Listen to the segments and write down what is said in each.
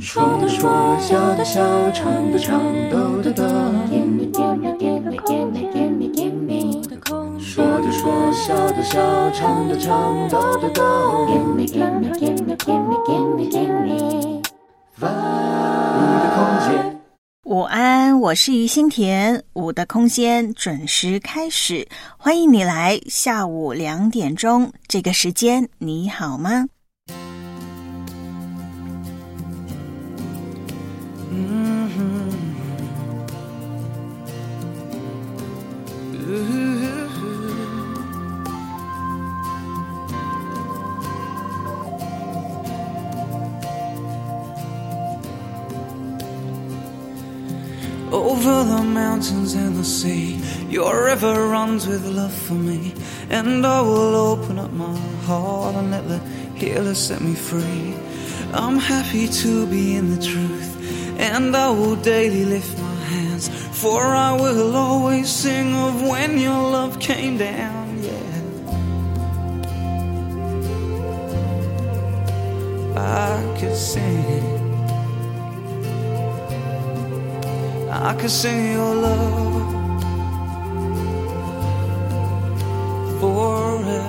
说的说，笑的笑，唱的唱，逗的逗。Gimme, gimme, gimme, gimme, gimme, gimme 说的说，笑的笑，唱的唱，逗的逗。Gimme, gimme, gimme, gimme, gimme, gimme 我的空间。午安，我是于心田。五的空间准时开始，欢迎你来。下午两点钟这个时间，你好吗？Over the mountains and the sea, your river runs with love for me. And I will open up my heart and let the healer set me free. I'm happy to be in the truth, and I will daily lift my hands. For I will always sing of when your love came down, yeah. I could sing. I can sing your love forever.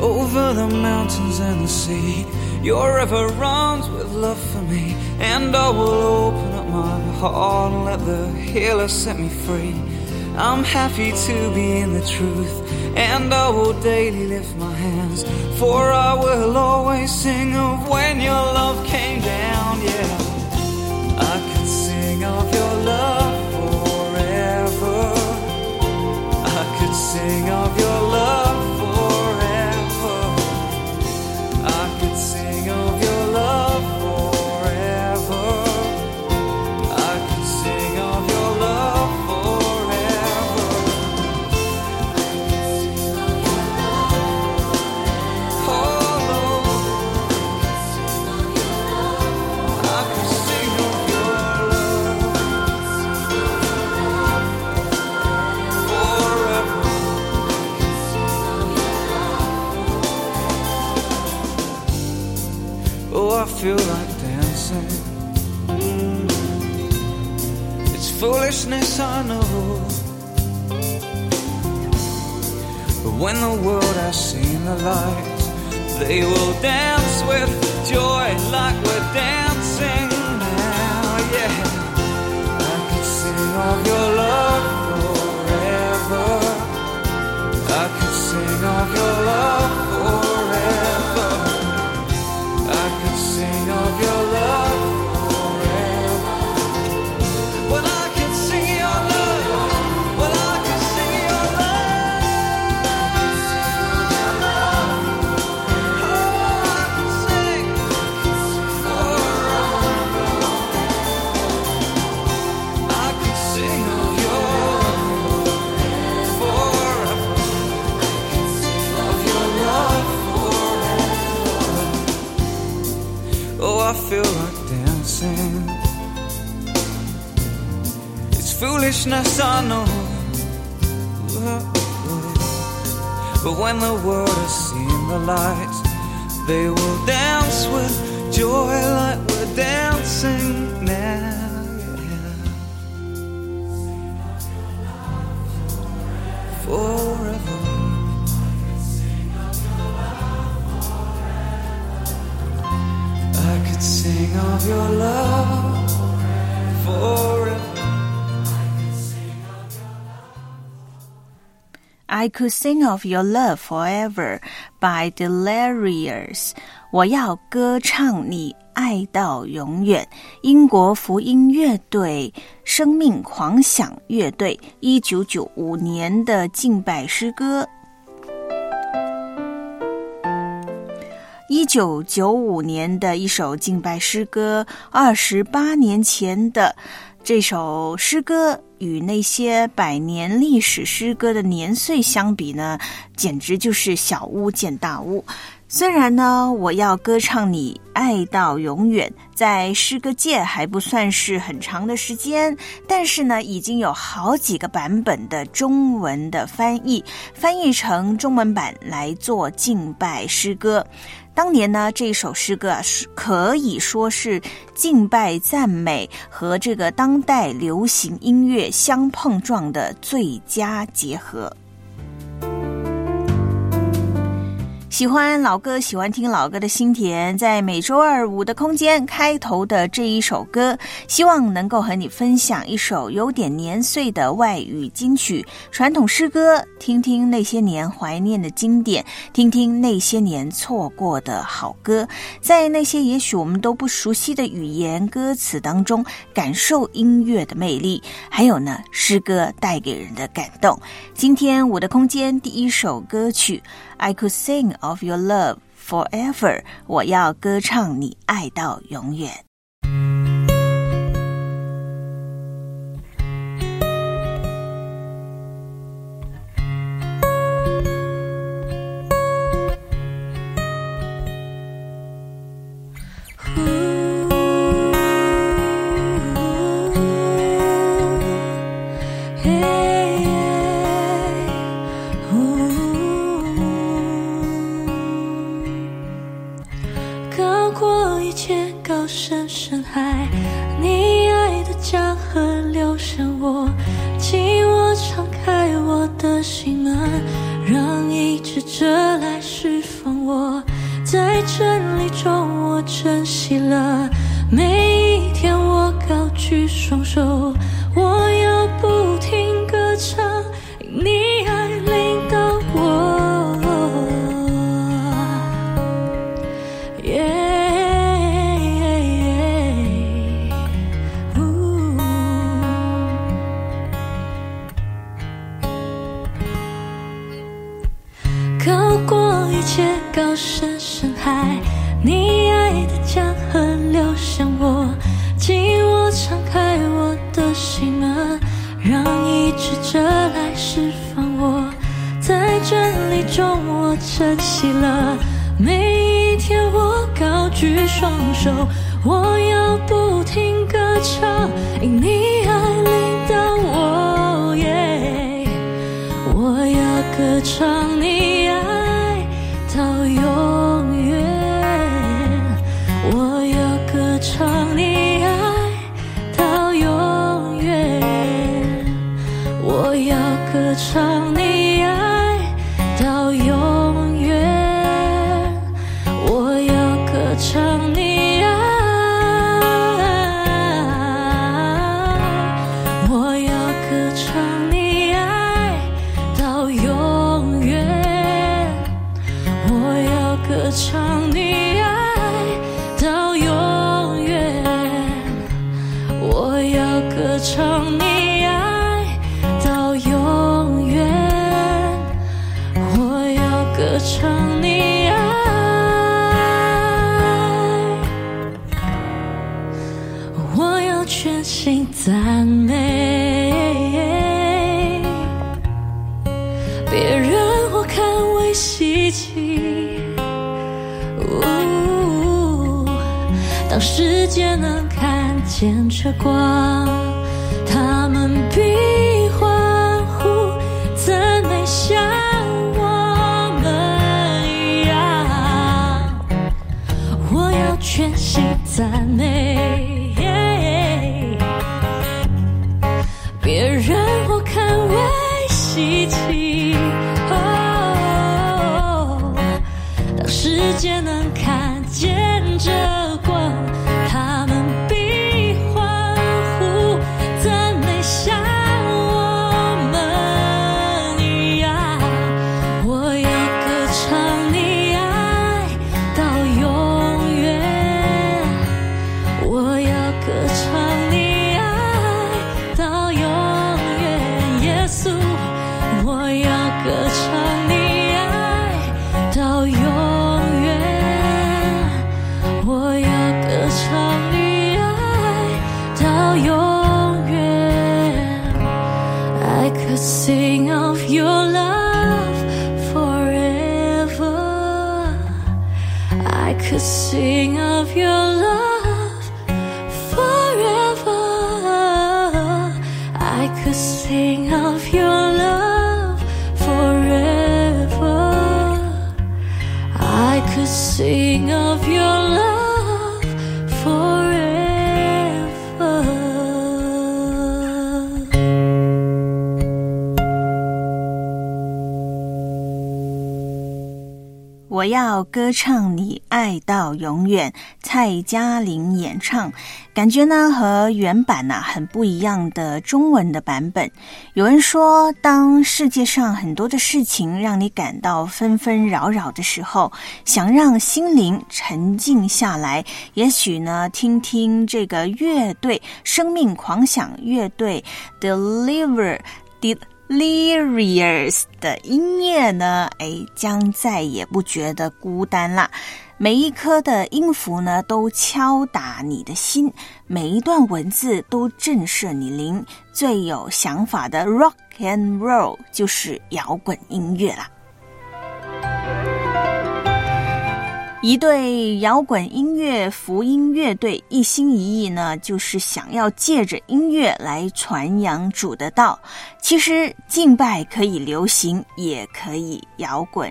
Over the mountains and the sea, your river runs with love for me, and I will open up my heart and let the healer set me free. I'm happy to be in the truth, and I will daily lift my hands, for I will always sing of when your love I know. But when the world has seen the light, they will dance with joy like we're dancing now. Yeah, I could sing of your love It's foolishness, I. But when the world has seen the light, they will dance with joy like we're dancing now. Forever. I could sing of your love forever. I could sing of your love forever by Delirious。我要歌唱你爱到永远。英国福音乐队生命狂想乐队一九九五年的敬拜诗歌。一九九五年的一首敬拜诗歌，二十八年前的这首诗歌与那些百年历史诗歌的年岁相比呢，简直就是小巫见大巫。虽然呢，我要歌唱你爱到永远，在诗歌界还不算是很长的时间，但是呢，已经有好几个版本的中文的翻译，翻译成中文版来做敬拜诗歌。当年呢，这首诗歌啊，是可以说是敬拜赞美和这个当代流行音乐相碰撞的最佳结合。喜欢老歌、喜欢听老歌的心田，在每周二五的空间开头的这一首歌，希望能够和你分享一首有点年岁的外语金曲、传统诗歌，听听那些年怀念的经典，听听那些年错过的好歌，在那些也许我们都不熟悉的语言歌词当中，感受音乐的魅力，还有呢，诗歌带给人的感动。今天我的空间第一首歌曲。I could sing of your love forever。我要歌唱你爱到永远。因你。牵着光。歌唱你爱到永远，蔡嘉玲演唱，感觉呢和原版呐、很不一样的中文的版本。有人说，当世界上很多的事情让你感到纷纷扰扰的时候，想让心灵沉静下来，也许呢听听这个乐队生命狂想乐队 Deliver。Lirius 的音乐呢，哎，将再也不觉得孤单啦。每一颗的音符呢，都敲打你的心；每一段文字都震慑你灵。最有想法的 Rock and Roll 就是摇滚音乐啦。一对摇滚音乐福音乐队一心一意呢，就是想要借着音乐来传扬主的道。其实敬拜可以流行，也可以摇滚。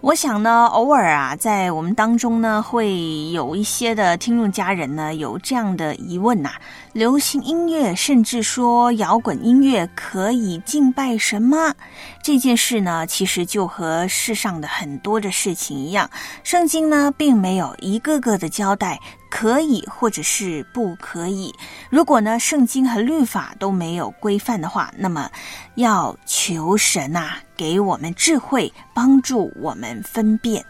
我想呢，偶尔啊，在我们当中呢，会有一些的听众家人呢，有这样的疑问呐、流行音乐，甚至说摇滚音乐可以敬拜神吗？这件事呢，其实就和世上的很多的事情一样，圣经呢，并没有一个个的交代可以或者是不可以。如果呢，圣经和律法都没有规范的话，那么要求神呐、给我们智慧，帮助我们分辨。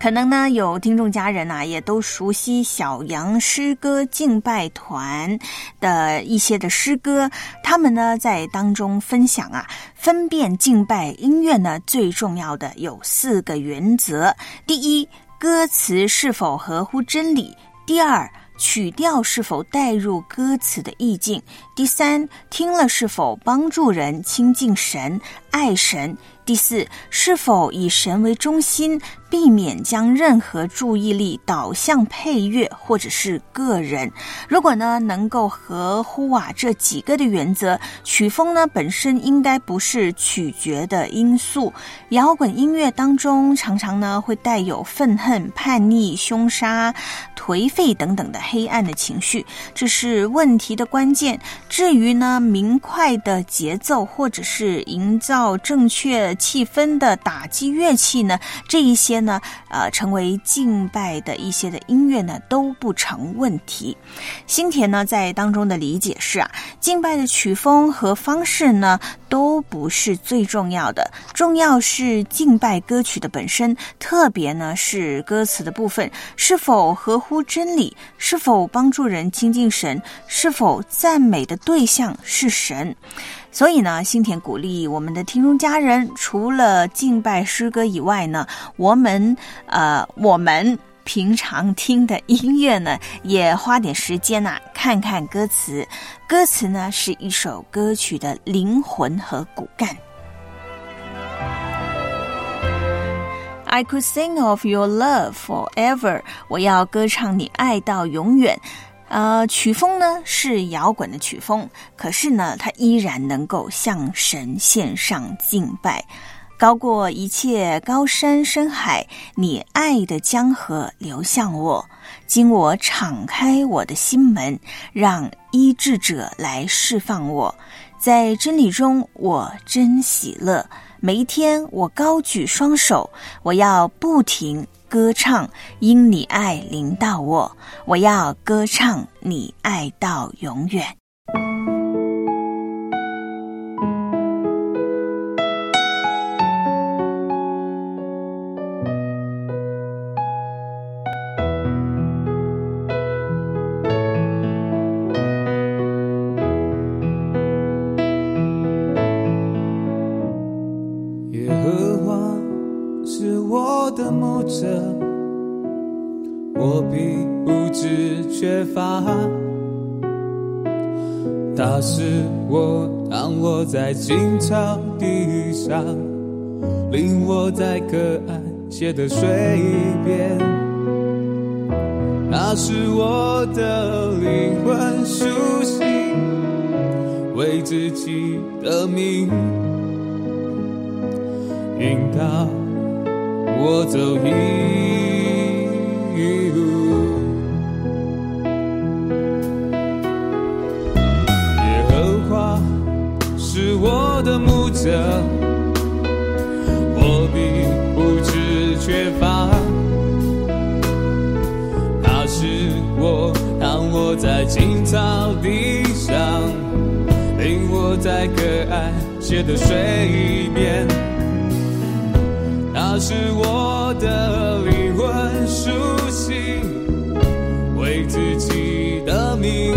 可能呢，有听众家人啊，也都熟悉小杨诗歌敬拜团的一些的诗歌，他们呢在当中分享啊，分辨敬拜音乐呢最重要的有四个原则：第一，歌词是否合乎真理；第二，曲调是否带入歌词的意境；第三，听了是否帮助人亲近神、爱神；第四，是否以神为中心，避免将任何注意力导向配乐或者是个人。如果呢能够合乎啊这几个的原则，曲风呢本身应该不是取决的因素。摇滚音乐当中常常呢会带有愤恨、叛逆、凶杀、颓废等等的黑暗的情绪，这是问题的关键。至于呢明快的节奏或者是营造到正确气氛的打击乐器呢，这一些呢，呃，成为敬拜的一些的音乐呢，都不成问题。新田呢在当中的理解是啊，敬拜的曲风和方式呢都不是最重要的，重要是敬拜歌曲的本身，特别呢是歌词的部分是否合乎真理，是否帮助人亲近神，是否赞美的对象是神。所以呢，新田鼓励我们的听众家人，除了敬拜诗歌以外呢，我们呃，我们平常听的音乐呢，也花点时间呐、看看歌词。歌词呢，是一首歌曲的灵魂和骨干。I could sing of your love forever。我要歌唱你爱到永远。呃，曲风呢是摇滚的曲风，可是呢，它依然能够向神献上敬拜，高过一切高山深海。你爱的江河流向我，经我敞开我的心门，让医治者来释放我。在真理中，我真喜乐。每一天，我高举双手，我要不停歌唱，因你爱临到我，我要歌唱你爱到永远。发。他是我躺卧在青草地上，令我在可爱写的水边。那是我的灵魂苏醒，为自己的命引导我走一的牧者，我并不知缺乏。他是我躺卧在青草地上，领我在可爱写的水边。他是我的灵魂苏醒，为自己的命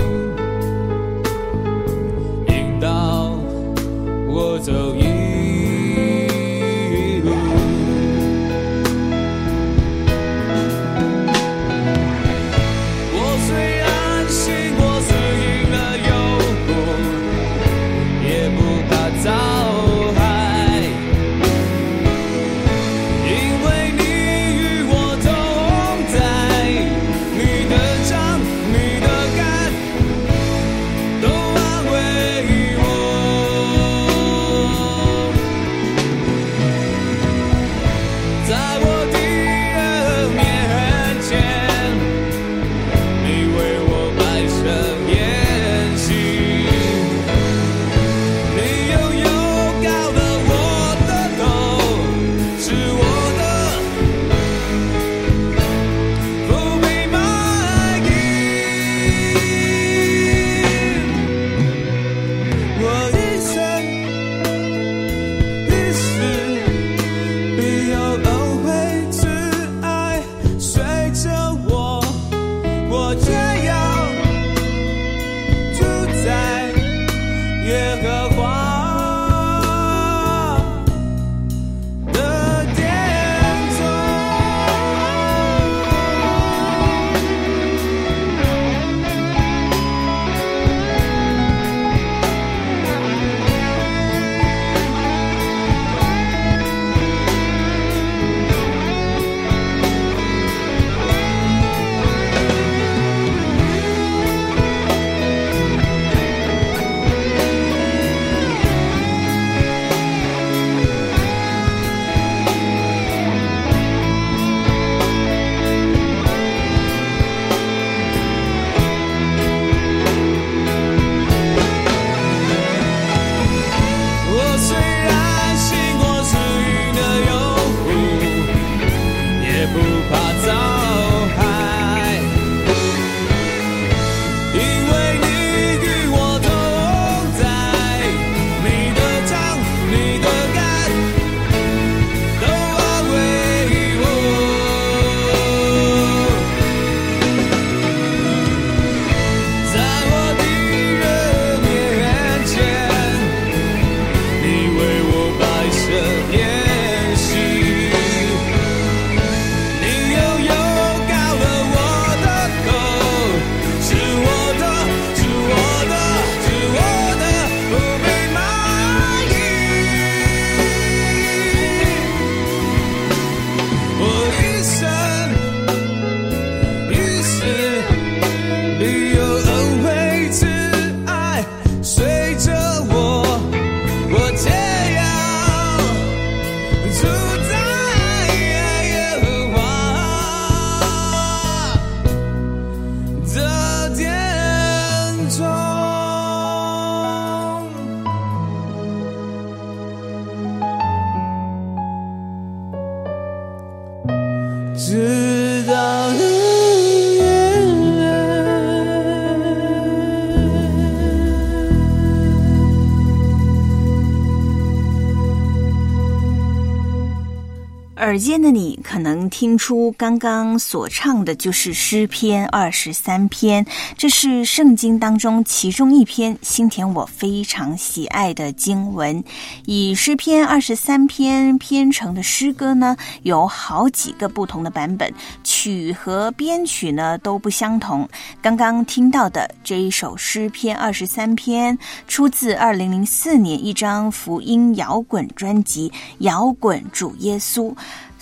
耳间的你可能听出，刚刚所唱的就是诗篇二十三篇，这是圣经当中其中一篇，心田我非常喜爱的经文。以诗篇二十三篇编成的诗歌呢，有好几个不同的版本，曲和编曲呢都不相同。刚刚听到的这一首诗篇二十三篇，出自二零零四年一张福音摇滚专辑《摇滚主耶稣》。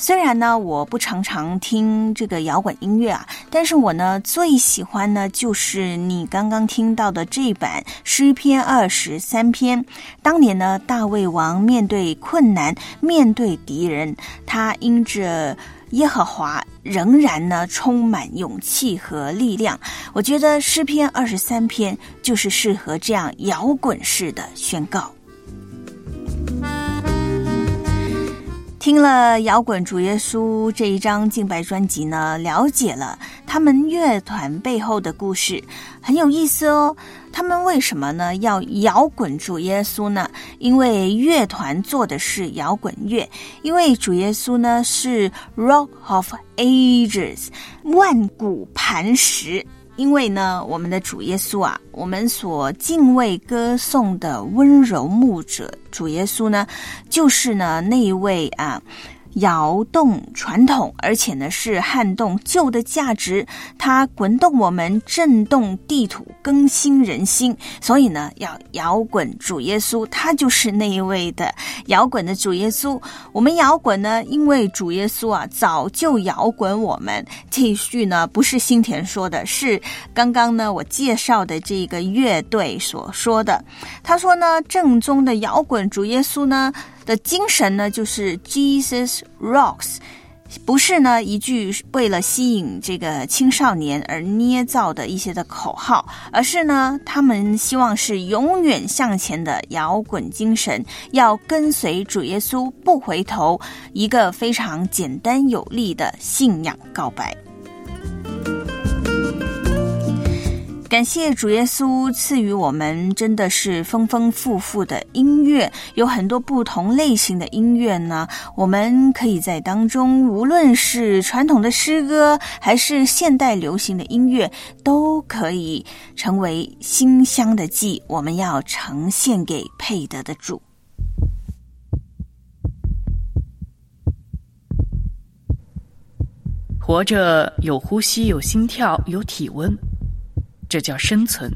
虽然呢，我不常常听这个摇滚音乐啊，但是我呢最喜欢呢就是你刚刚听到的这一版诗篇二十三篇。当年呢，大卫王面对困难，面对敌人，他因着耶和华仍然呢充满勇气和力量。我觉得诗篇二十三篇就是适合这样摇滚式的宣告。听了摇滚主耶稣这一张敬拜专辑呢，了解了他们乐团背后的故事，很有意思哦。他们为什么呢要摇滚主耶稣呢？因为乐团做的是摇滚乐，因为主耶稣呢是 Rock of Ages，万古磐石。因为呢，我们的主耶稣啊，我们所敬畏歌颂的温柔牧者主耶稣呢，就是呢那一位啊。摇动传统，而且呢是撼动旧的价值，它滚动我们，震动地土，更新人心。所以呢，要摇滚主耶稣，他就是那一位的摇滚的主耶稣。我们摇滚呢，因为主耶稣啊，早就摇滚我们。这一句呢，不是新田说的，是刚刚呢我介绍的这个乐队所说的。他说呢，正宗的摇滚主耶稣呢。的精神呢，就是 Jesus rocks，不是呢一句为了吸引这个青少年而捏造的一些的口号，而是呢他们希望是永远向前的摇滚精神，要跟随主耶稣不回头，一个非常简单有力的信仰告白。感谢主耶稣赐予我们，真的是丰丰富富的音乐，有很多不同类型的音乐呢。我们可以在当中，无论是传统的诗歌，还是现代流行的音乐，都可以成为馨香的祭。我们要呈现给配得的主。活着有呼吸，有心跳，有体温。这叫生存。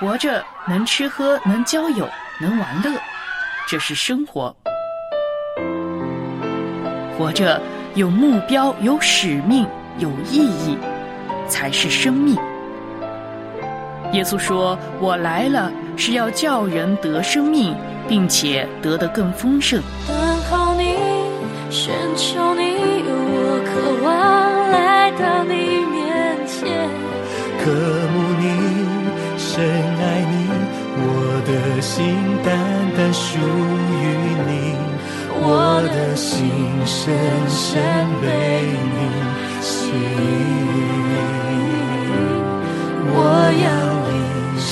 活着能吃喝，能交友，能玩乐，这是生活。活着有目标，有使命，有意义，才是生命。耶稣说：“我来了，是要叫人得生命，并且得得更丰盛。”属于你，我的心深深被你吸引。我要一生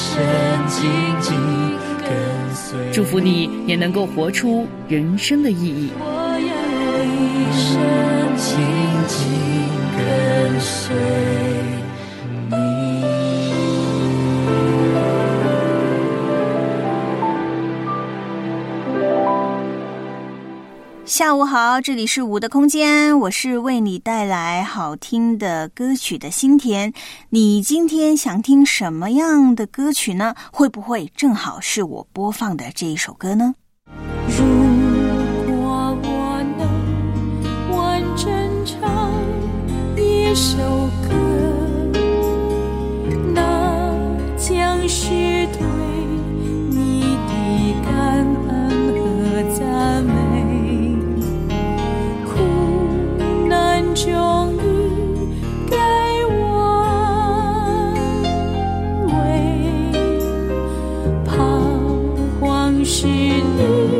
紧紧跟随，祝福你也能够活出人生的意义。我要一生紧紧。跟随下午好，这里是五的空间，我是为你带来好听的歌曲的心田。你今天想听什么样的歌曲呢？会不会正好是我播放的这一首歌呢？如果我能完整唱一首难中你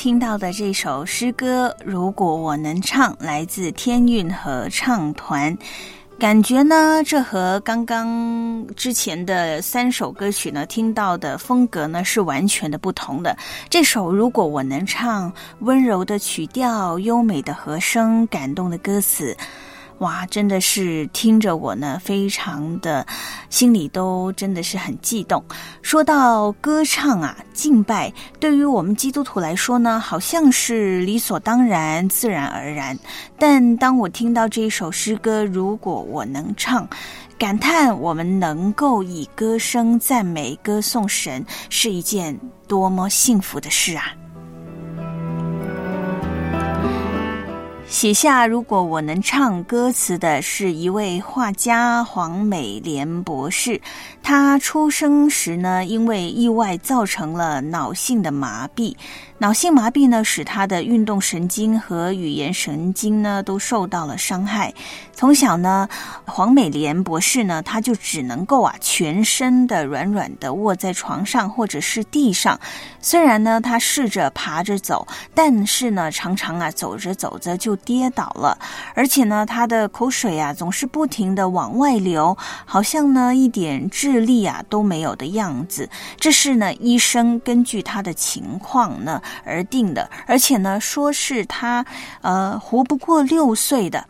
听到的这首诗歌，如果我能唱，来自天韵合唱团。感觉呢，这和刚刚之前的三首歌曲呢，听到的风格呢是完全的不同的。这首如果我能唱，温柔的曲调，优美的和声，感动的歌词。哇，真的是听着我呢，非常的心里都真的是很激动。说到歌唱啊，敬拜，对于我们基督徒来说呢，好像是理所当然、自然而然。但当我听到这一首诗歌，如果我能唱，感叹我们能够以歌声赞美、歌颂神，是一件多么幸福的事啊！写下“如果我能唱歌词”的是一位画家黄美莲博士。他出生时呢，因为意外造成了脑性的麻痹。脑性麻痹呢，使他的运动神经和语言神经呢都受到了伤害。从小呢，黄美莲博士呢，他就只能够啊全身的软软的卧在床上或者是地上。虽然呢，他试着爬着走，但是呢，常常啊走着走着就跌倒了。而且呢，他的口水啊总是不停的往外流，好像呢一点智力啊都没有的样子。这是呢，医生根据他的情况呢。而定的，而且呢，说是他呃活不过六岁的。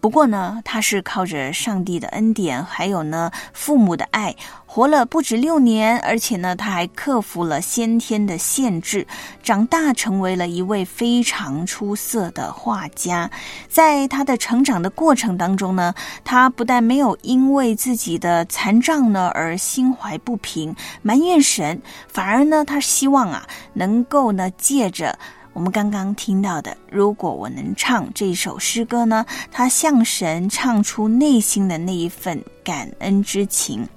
不过呢，他是靠着上帝的恩典，还有呢父母的爱，活了不止六年，而且呢，他还克服了先天的限制，长大成为了一位非常出色的画家。在他的成长的过程当中呢，他不但没有因为自己的残障呢而心怀不平、埋怨神，反而呢，他希望啊能够呢借着。我们刚刚听到的，如果我能唱这首诗歌呢，他向神唱出内心的那一份感恩之情。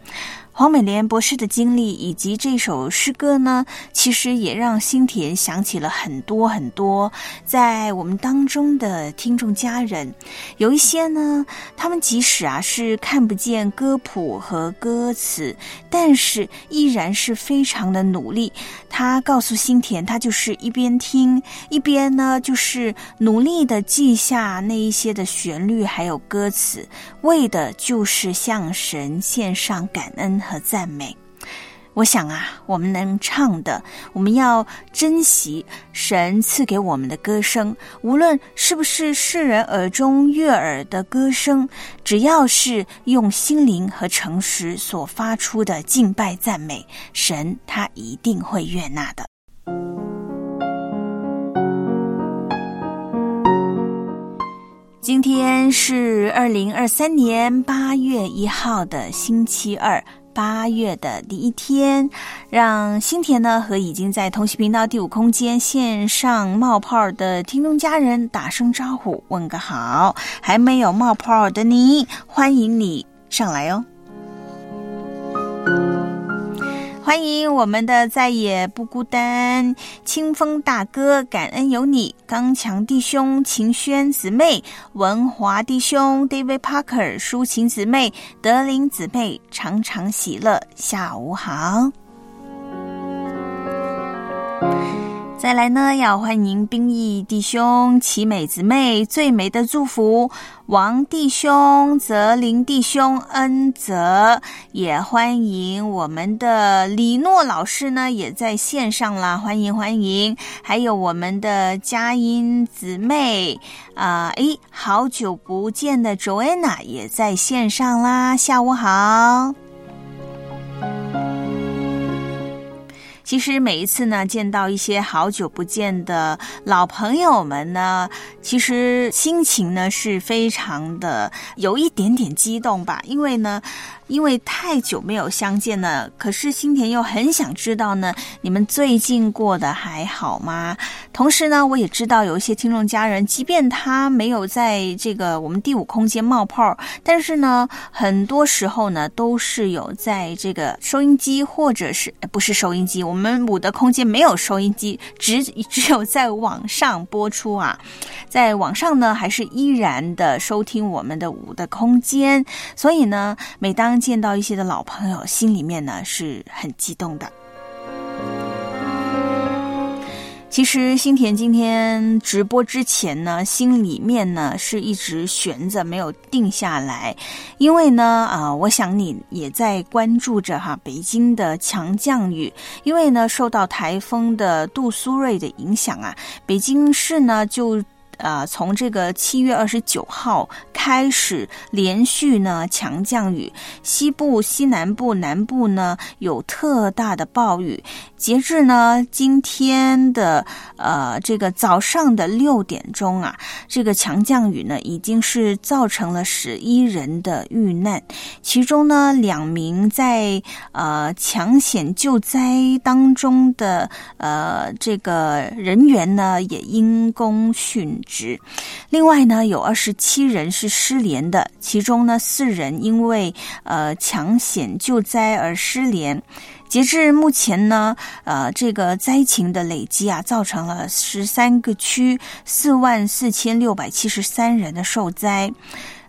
黄美莲博士的经历以及这首诗歌呢，其实也让心田想起了很多很多在我们当中的听众家人。有一些呢，他们即使啊是看不见歌谱和歌词，但是依然是非常的努力。他告诉心田，他就是一边听一边呢，就是努力的记下那一些的旋律还有歌词，为的就是向神献上感恩。和赞美，我想啊，我们能唱的，我们要珍惜神赐给我们的歌声，无论是不是世人耳中悦耳的歌声，只要是用心灵和诚实所发出的敬拜赞美，神他一定会悦纳的。今天是二零二三年八月一号的星期二。八月的第一天，让新田呢和已经在同喜频道第五空间线上冒泡的听众家人打声招呼，问个好。还没有冒泡的你，欢迎你上来哦。欢迎我们的再也不孤单，清风大哥，感恩有你，刚强弟兄，秦轩姊妹，文华弟兄，David Parker，抒情姊妹，德林姊妹，常常喜乐，下午好。再来呢，要欢迎兵役弟兄、奇美姊妹、最美的祝福王弟兄、泽林弟兄、恩泽，也欢迎我们的李诺老师呢，也在线上啦，欢迎欢迎！还有我们的佳音姊妹啊，诶，好久不见的 Joanna 也在线上啦，下午好。其实每一次呢，见到一些好久不见的老朋友们呢，其实心情呢是非常的有一点点激动吧，因为呢。因为太久没有相见了，可是新田又很想知道呢，你们最近过得还好吗？同时呢，我也知道有一些听众家人，即便他没有在这个我们第五空间冒泡，但是呢，很多时候呢，都是有在这个收音机或者是不是收音机，我们五的空间没有收音机，只只有在网上播出啊，在网上呢，还是依然的收听我们的五的空间，所以呢，每当见到一些的老朋友，心里面呢是很激动的。其实新田今天直播之前呢，心里面呢是一直悬着，没有定下来。因为呢，啊，我想你也在关注着哈，北京的强降雨。因为呢，受到台风的杜苏芮的影响啊，北京市呢就。呃，从这个七月二十九号开始，连续呢强降雨，西部、西南部、南部呢有特大的暴雨。截至呢今天的呃这个早上的六点钟啊，这个强降雨呢已经是造成了十一人的遇难，其中呢两名在呃抢险救灾当中的呃这个人员呢也因公殉职。另外呢有二十七人是失联的，其中呢四人因为呃抢险救灾而失联。截至目前呢，呃，这个灾情的累积啊，造成了十三个区四万四千六百七十三人的受灾，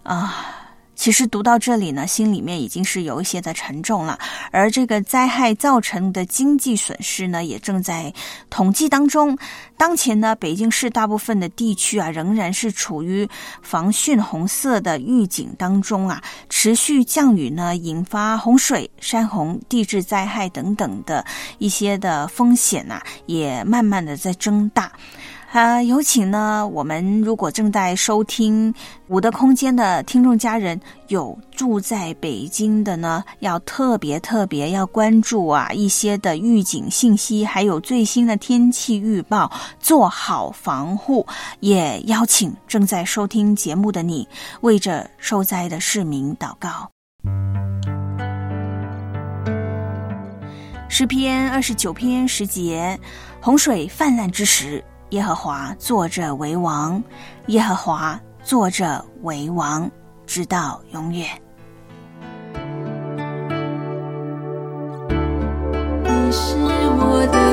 啊。其实读到这里呢，心里面已经是有一些的沉重了。而这个灾害造成的经济损失呢，也正在统计当中。当前呢，北京市大部分的地区啊，仍然是处于防汛红色的预警当中啊。持续降雨呢，引发洪水、山洪、地质灾害等等的一些的风险呐，也慢慢的在增大。啊，有请呢！我们如果正在收听《五的空间》的听众家人，有住在北京的呢，要特别特别要关注啊一些的预警信息，还有最新的天气预报，做好防护。也邀请正在收听节目的你，为着受灾的市民祷告。诗篇二十九篇十节，洪水泛滥之时。耶和华坐着为王，耶和华坐着为王，直到永远。你是我的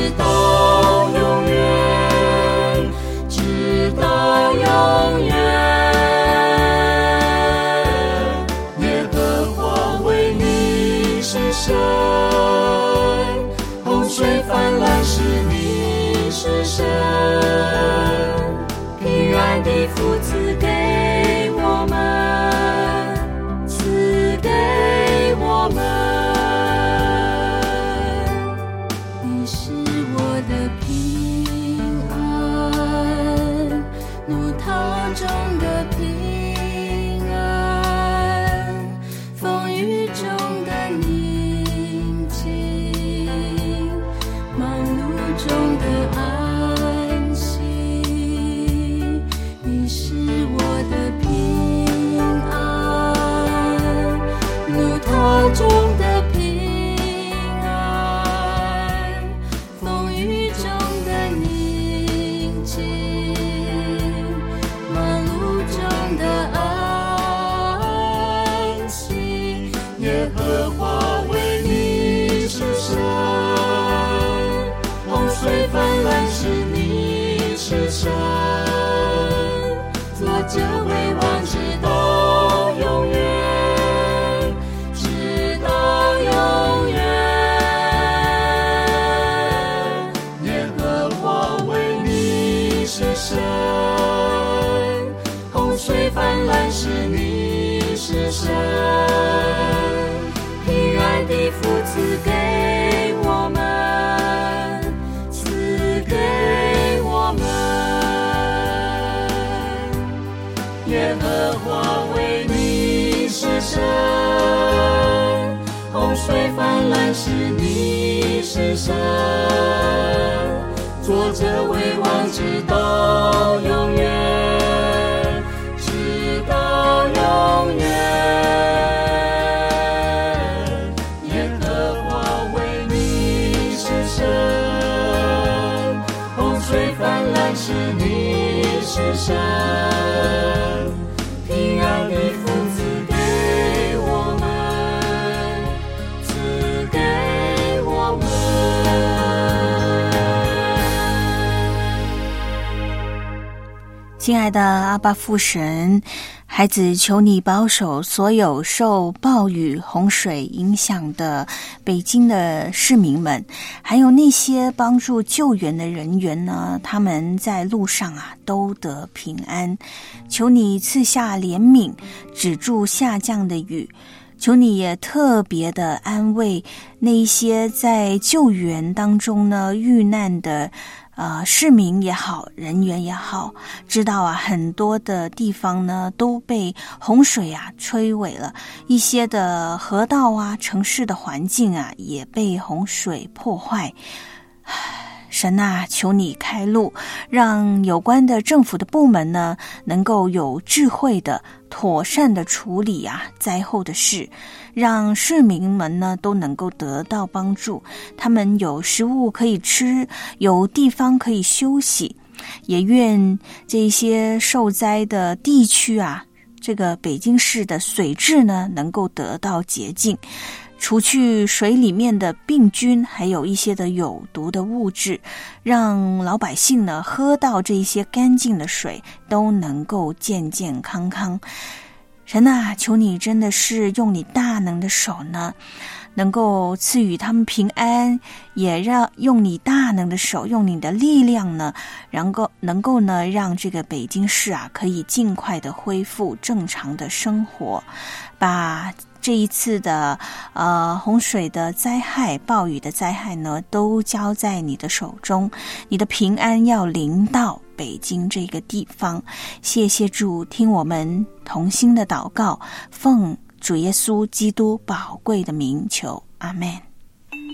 直到永远，直到永远。耶和华为你，是神。洪水泛滥时，你是神。平安的福子。神，坐着为王直到永亲爱的阿爸父神，孩子，求你保守所有受暴雨、洪水影响的北京的市民们，还有那些帮助救援的人员呢，他们在路上啊都得平安。求你赐下怜悯，止住下降的雨。求你也特别的安慰那一些在救援当中呢遇难的。呃，市民也好，人员也好，知道啊，很多的地方呢都被洪水啊摧毁了，一些的河道啊、城市的环境啊也被洪水破坏。神啊，求你开路，让有关的政府的部门呢能够有智慧的妥善的处理啊灾后的事，让市民们呢都能够得到帮助。他们有食物可以吃，有地方可以休息。也愿这些受灾的地区啊，这个北京市的水质呢能够得到洁净。除去水里面的病菌，还有一些的有毒的物质，让老百姓呢喝到这些干净的水，都能够健健康康。神啊，求你真的是用你大能的手呢，能够赐予他们平安，也让用你大能的手，用你的力量呢，然够能够呢，让这个北京市啊，可以尽快的恢复正常的生活，把。这一次的呃洪水的灾害、暴雨的灾害呢，都交在你的手中。你的平安要临到北京这个地方。谢谢主，听我们同心的祷告，奉主耶稣基督宝贵的名求，阿门。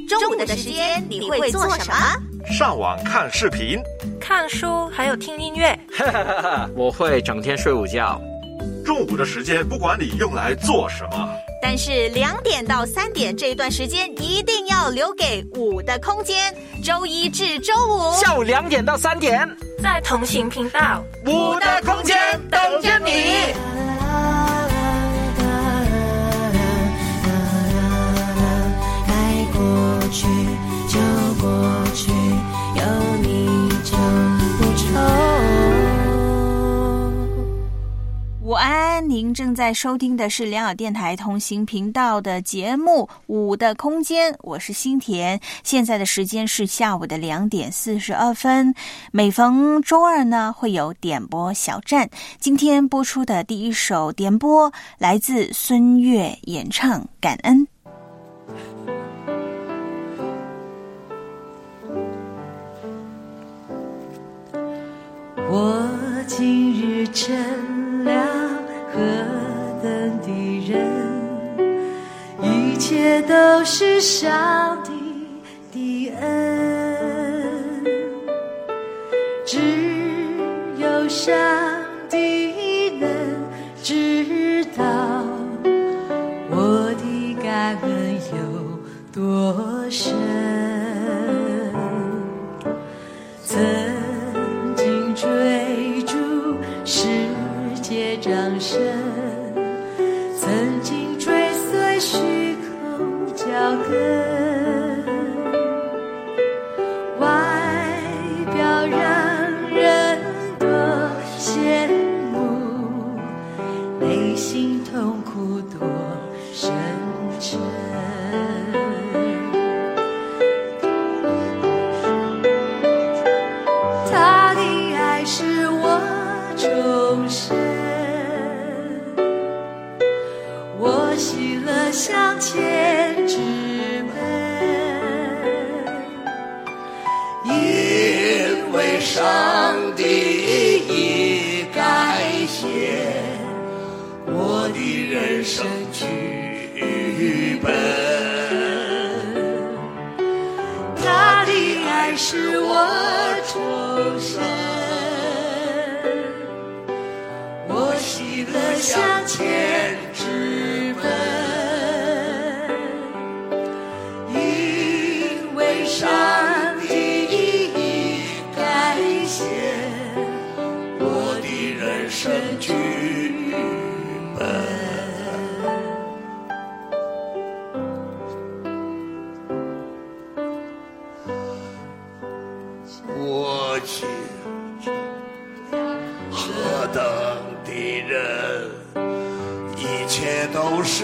中午的时间你会做什么？上网看视频、看书，还有听音乐。我会整天睡午觉。中午的时间不管你用来做什么。但是两点到三点这一段时间一定要留给五的空间，周一至周五。下午两点到三点，在同行频道。五的空间等着你。过去午安，您正在收听的是良友电台同行频道的节目《五的空间》，我是新田。现在的时间是下午的两点四十二分。每逢周二呢，会有点播小站。今天播出的第一首点播来自孙悦演唱《感恩》。我今日真了何等的人，一切都是上帝的恩，只有上帝能知道我的感恩有多深。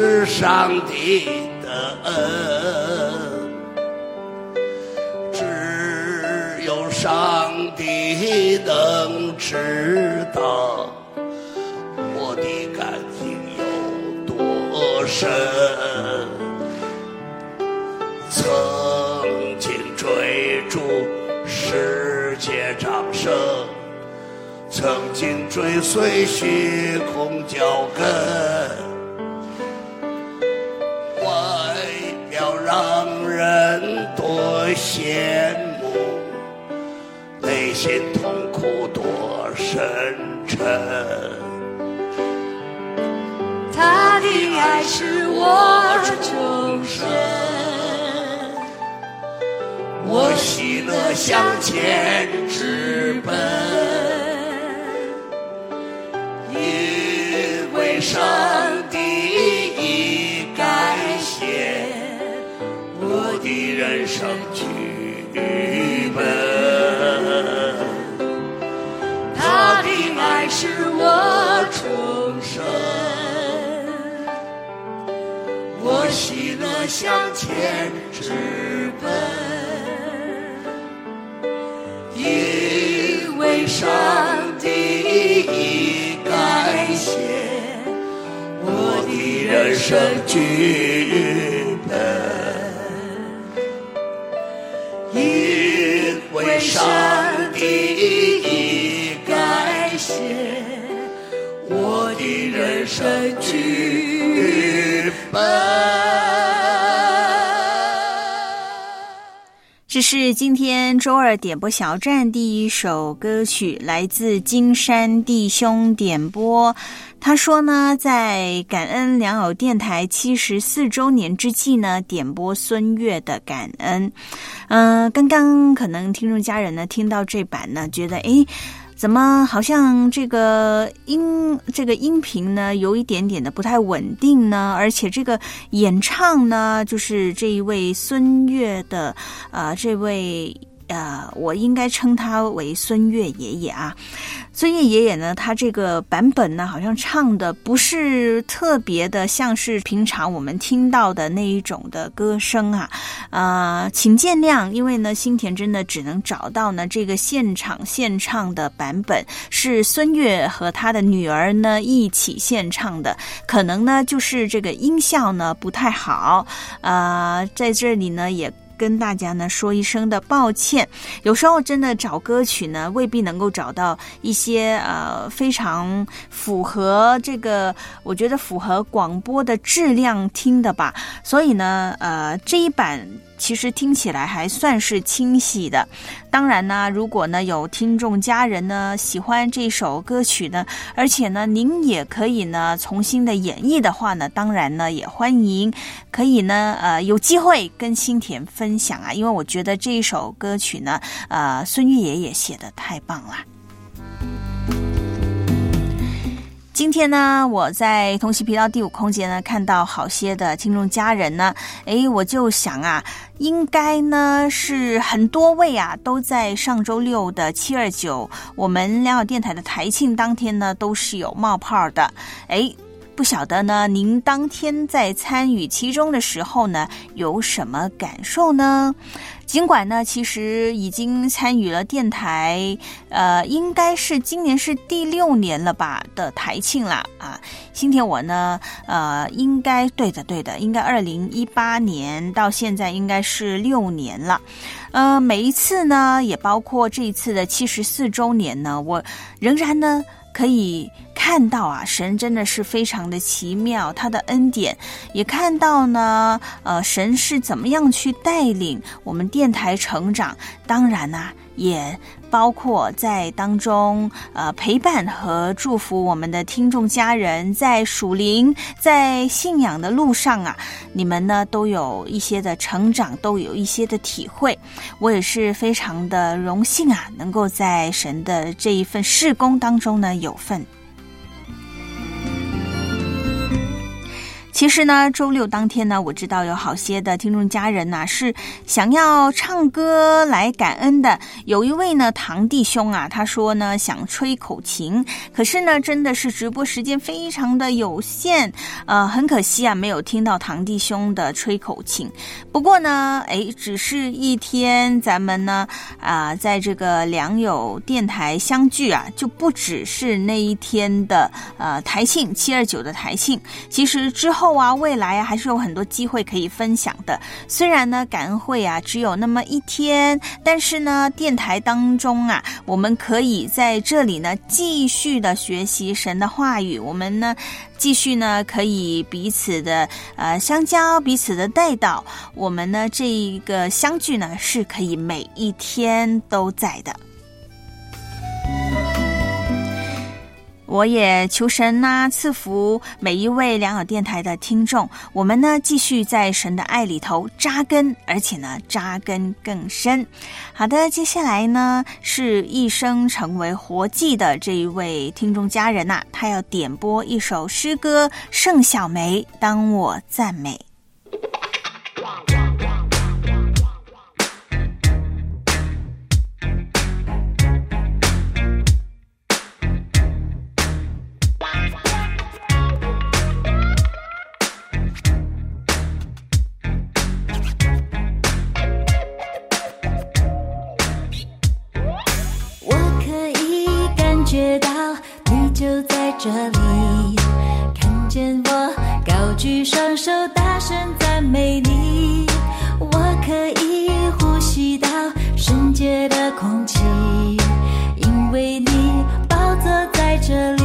是上帝的恩，只有上帝能知道我的感情有多深。曾经追逐世界掌声，曾经追随虚空脚跟。人多羡慕，内心痛苦多深沉。他的爱是我终身，我喜乐向前直奔，因为上的人生剧本。他的爱使我重生，我喜乐向前直奔，因为上帝已改写我的人生剧本因为上帝已改写我的人生剧本。这是今天周二点播小站第一首歌曲，来自金山弟兄点播。他说呢，在感恩良友电台七十四周年之际呢，点播孙悦的感恩。嗯、刚刚可能听众家人呢听到这版呢，觉得诶。怎么好像这个音这个音频呢有一点点的不太稳定呢？而且这个演唱呢，就是这一位孙悦的啊这位呃，我应该称他为孙悦爷爷啊。孙悦爷爷呢，他这个版本呢，好像唱的不是特别的像是平常我们听到的那一种的歌声啊，呃，请见谅，因为呢，新田真的只能找到呢这个现场现唱的版本，是孙悦和他的女儿呢一起献唱的，可能呢就是这个音效呢不太好，呃，在这里呢也。跟大家呢说一声的抱歉，有时候真的找歌曲呢未必能够找到一些呃非常符合这个，我觉得符合广播的质量听的吧，所以呢呃这一版。其实听起来还算是清晰的。当然呢，如果呢有听众家人呢喜欢这首歌曲呢，而且呢您也可以呢重新的演绎的话呢，当然呢也欢迎可以呢呃有机会跟新田分享啊，因为我觉得这一首歌曲呢，呃孙玉爷爷写的太棒了。今天呢，我在同期频道第五空间呢，看到好些的听众家人呢，诶，我就想啊，应该呢是很多位啊，都在上周六的七二九，我们良友电台的台庆当天呢，都是有冒泡的，诶。不晓得呢，您当天在参与其中的时候呢，有什么感受呢？尽管呢，其实已经参与了电台，呃，应该是今年是第六年了吧的台庆啦啊。今天我呢，呃，应该对的对的，应该二零一八年到现在应该是六年了。呃，每一次呢，也包括这一次的七十四周年呢，我仍然呢。可以看到啊，神真的是非常的奇妙，他的恩典也看到呢。呃，神是怎么样去带领我们电台成长？当然呐、也包括在当中呃陪伴和祝福我们的听众家人，在属灵在信仰的路上啊，你们呢都有一些的成长，都有一些的体会。我也是非常的荣幸啊，能够在神的这一份事工当中呢有份。其实呢，周六当天呢，我知道有好些的听众家人呐、是想要唱歌来感恩的。有一位呢，堂弟兄啊，他说呢想吹口琴，可是呢，真的是直播时间非常的有限，呃，很可惜啊，没有听到堂弟兄的吹口琴。不过呢，哎，只是一天，咱们呢，啊、在这个良友电台相聚啊，就不只是那一天的呃台庆七二九的台庆，其实之后啊，未来啊，还是有很多机会可以分享的。虽然呢，感恩会啊只有那么一天，但是呢，电台当中啊，我们可以在这里呢继续的学习神的话语，我们呢继续呢可以彼此的呃相交，彼此的带到。我们呢这一个相聚呢是可以每一天都在的。我也求神呐赐福每一位良友电台的听众。我们呢继续在神的爱里头扎根，而且呢扎根更深。好的，接下来呢是一生成为活祭的这一位听众家人呐，他要点播一首诗歌《盛小梅》，当我赞美。这里看见我高举双手，大声赞美你。我可以呼吸到圣洁的空气，因为你宝座在这里。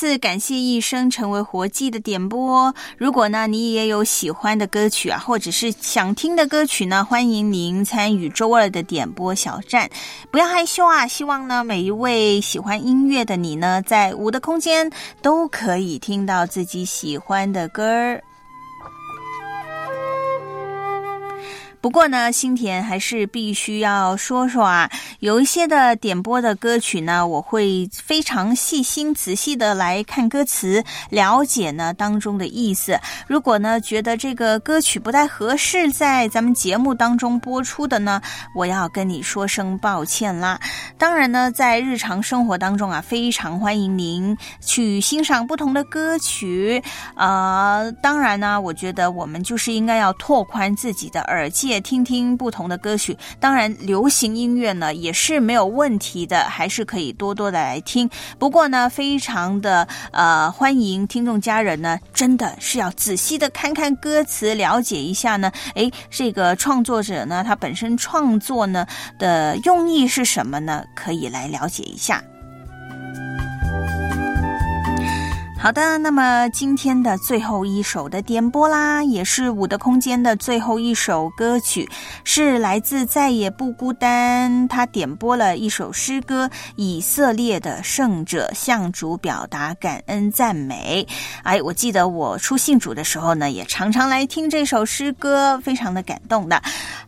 次感谢一生成为活计的点播。如果呢你也有喜欢的歌曲啊，或者是想听的歌曲呢，欢迎您参与周二的点播小站，不要害羞啊！希望呢每一位喜欢音乐的你呢，在五的空间都可以听到自己喜欢的歌儿。不过呢，新田还是必须要说说啊，有一些的点播的歌曲呢，我会非常细心仔细的来看歌词，了解呢当中的意思。如果呢觉得这个歌曲不太合适在咱们节目当中播出的呢，我要跟你说声抱歉啦。当然呢，在日常生活当中啊，非常欢迎您去欣赏不同的歌曲。呃，当然呢，我觉得我们就是应该要拓宽自己的耳界。界听听不同的歌曲。当然，流行音乐呢也是没有问题的，还是可以多多的来听。不过呢，非常的呃欢迎听众家人呢，真的是要仔细的看看歌词，了解一下呢。诶，这个创作者呢，他本身创作呢的用意是什么呢？可以来了解一下。好的，那么今天的最后一首的点播啦，也是五的空间的最后一首歌曲，是来自再也不孤单。他点播了一首诗歌《以色列的圣者》，向主表达感恩赞美。哎，我记得我出信主的时候呢，也常常来听这首诗歌，非常的感动的。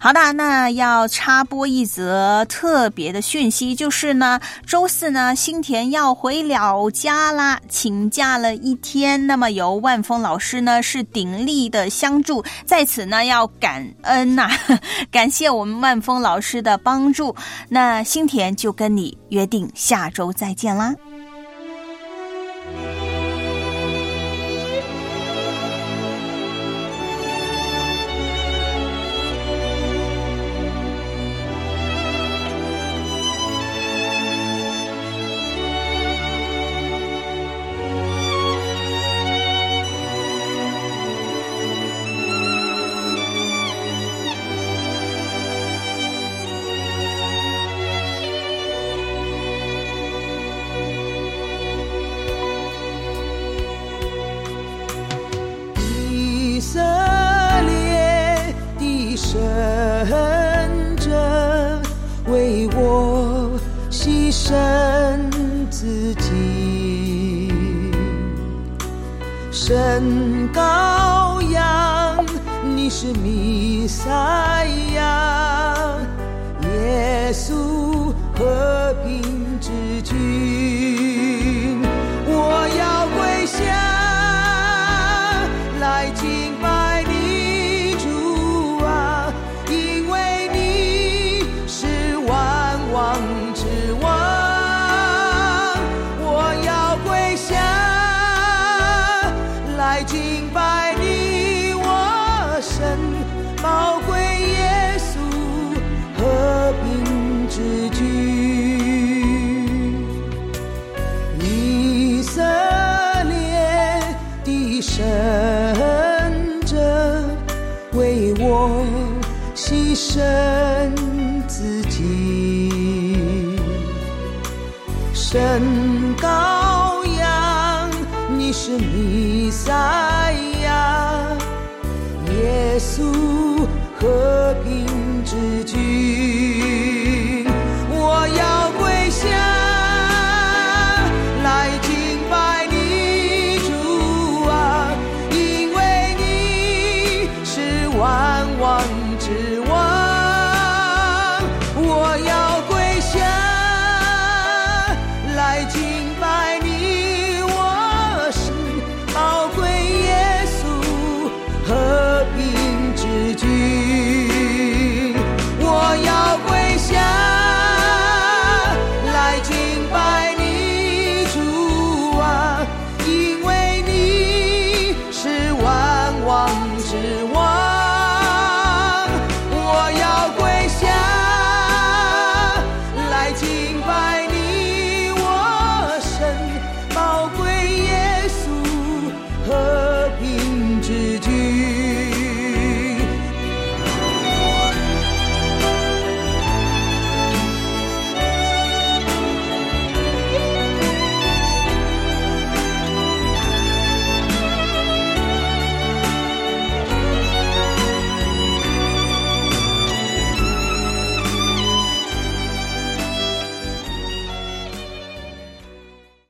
好的，那要插播一则特别的讯息，就是呢，周四呢，新田要回老家啦，请假。了一天，那么由万峰老师呢是鼎力的相助，在此呢要感恩呐，感谢我们万峰老师的帮助。那新田就跟你约定下周再见啦。